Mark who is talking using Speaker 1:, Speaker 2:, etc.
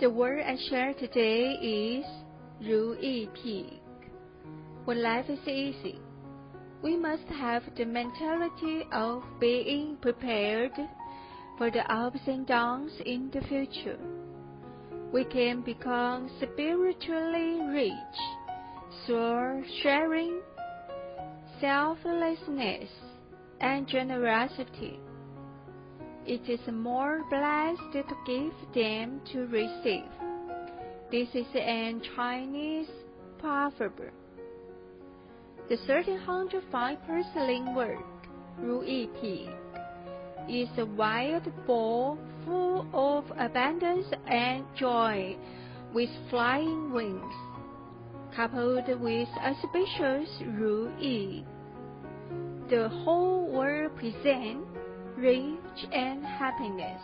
Speaker 1: The word I share today is 如意 peak. When life is easy, we must have the mentality of being prepared for the ups and downs in the future. We can become spiritually rich through sharing, selflessness, and generosity. It is more blessed to give than to receive. This is an Chinese proverb. The 1305 porcelain work, Ru Yi Pi, is a wild boar full of abundance and joy with flying wings, coupled with auspicious Ru Yi. The whole world presents Rich and happiness.